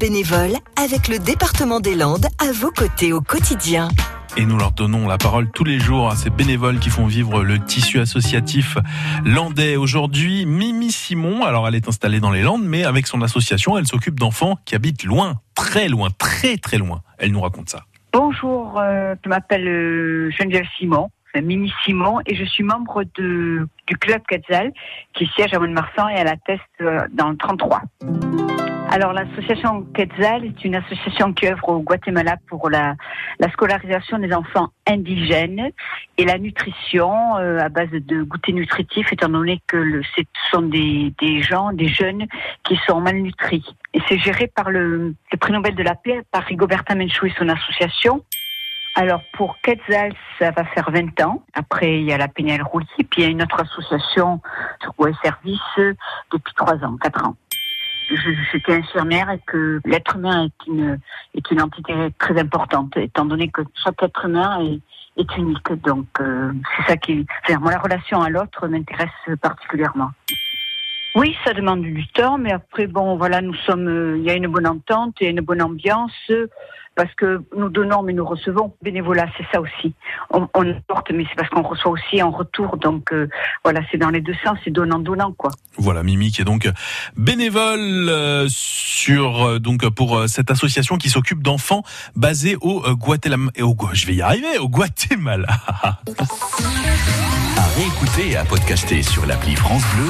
bénévoles avec le département des Landes à vos côtés au quotidien. Et nous leur donnons la parole tous les jours à ces bénévoles qui font vivre le tissu associatif landais. Aujourd'hui, Mimi Simon, alors elle est installée dans les Landes, mais avec son association, elle s'occupe d'enfants qui habitent loin, très loin, très très loin. Elle nous raconte ça. Bonjour, euh, je m'appelle euh, Geneviève Simon, Mimi Simon, et je suis membre de, du club Quetzal qui siège à Mont-de-Marsan et à la Teste euh, dans le 33. Alors l'association Quetzal est une association qui œuvre au Guatemala pour la, la scolarisation des enfants indigènes et la nutrition euh, à base de goûters nutritifs, étant donné que le, ce sont des, des gens, des jeunes qui sont malnutris. Et c'est géré par le, le prix Nobel de la paix, par Rigoberta Menchú et son association. Alors pour Quetzal, ça va faire 20 ans. Après, il y a la Péniel Roulier, puis il y a une autre association, ouais, service, euh, depuis 3 ans, 4 ans j'étais infirmière et que l'être humain est une, est une entité très importante, étant donné que chaque être humain est, est unique. Donc, euh, c'est ça qui. Enfin, moi, la relation à l'autre m'intéresse particulièrement. Oui, ça demande du temps, mais après, bon, voilà, nous sommes. euh, Il y a une bonne entente, a une bonne ambiance, parce que nous donnons, mais nous recevons. Bénévolat, c'est ça aussi. On, apporte, mais c'est parce qu'on reçoit aussi en retour. Donc, euh, voilà, c'est dans les deux sens, c'est donnant-donnant, quoi. Voilà, Mimi qui est donc bénévole euh, sur euh, donc pour cette association qui s'occupe d'enfants basés au Guatemala. et au je vais y arriver, au Guatemala. À réécouter et à podcaster sur l'appli France Bleu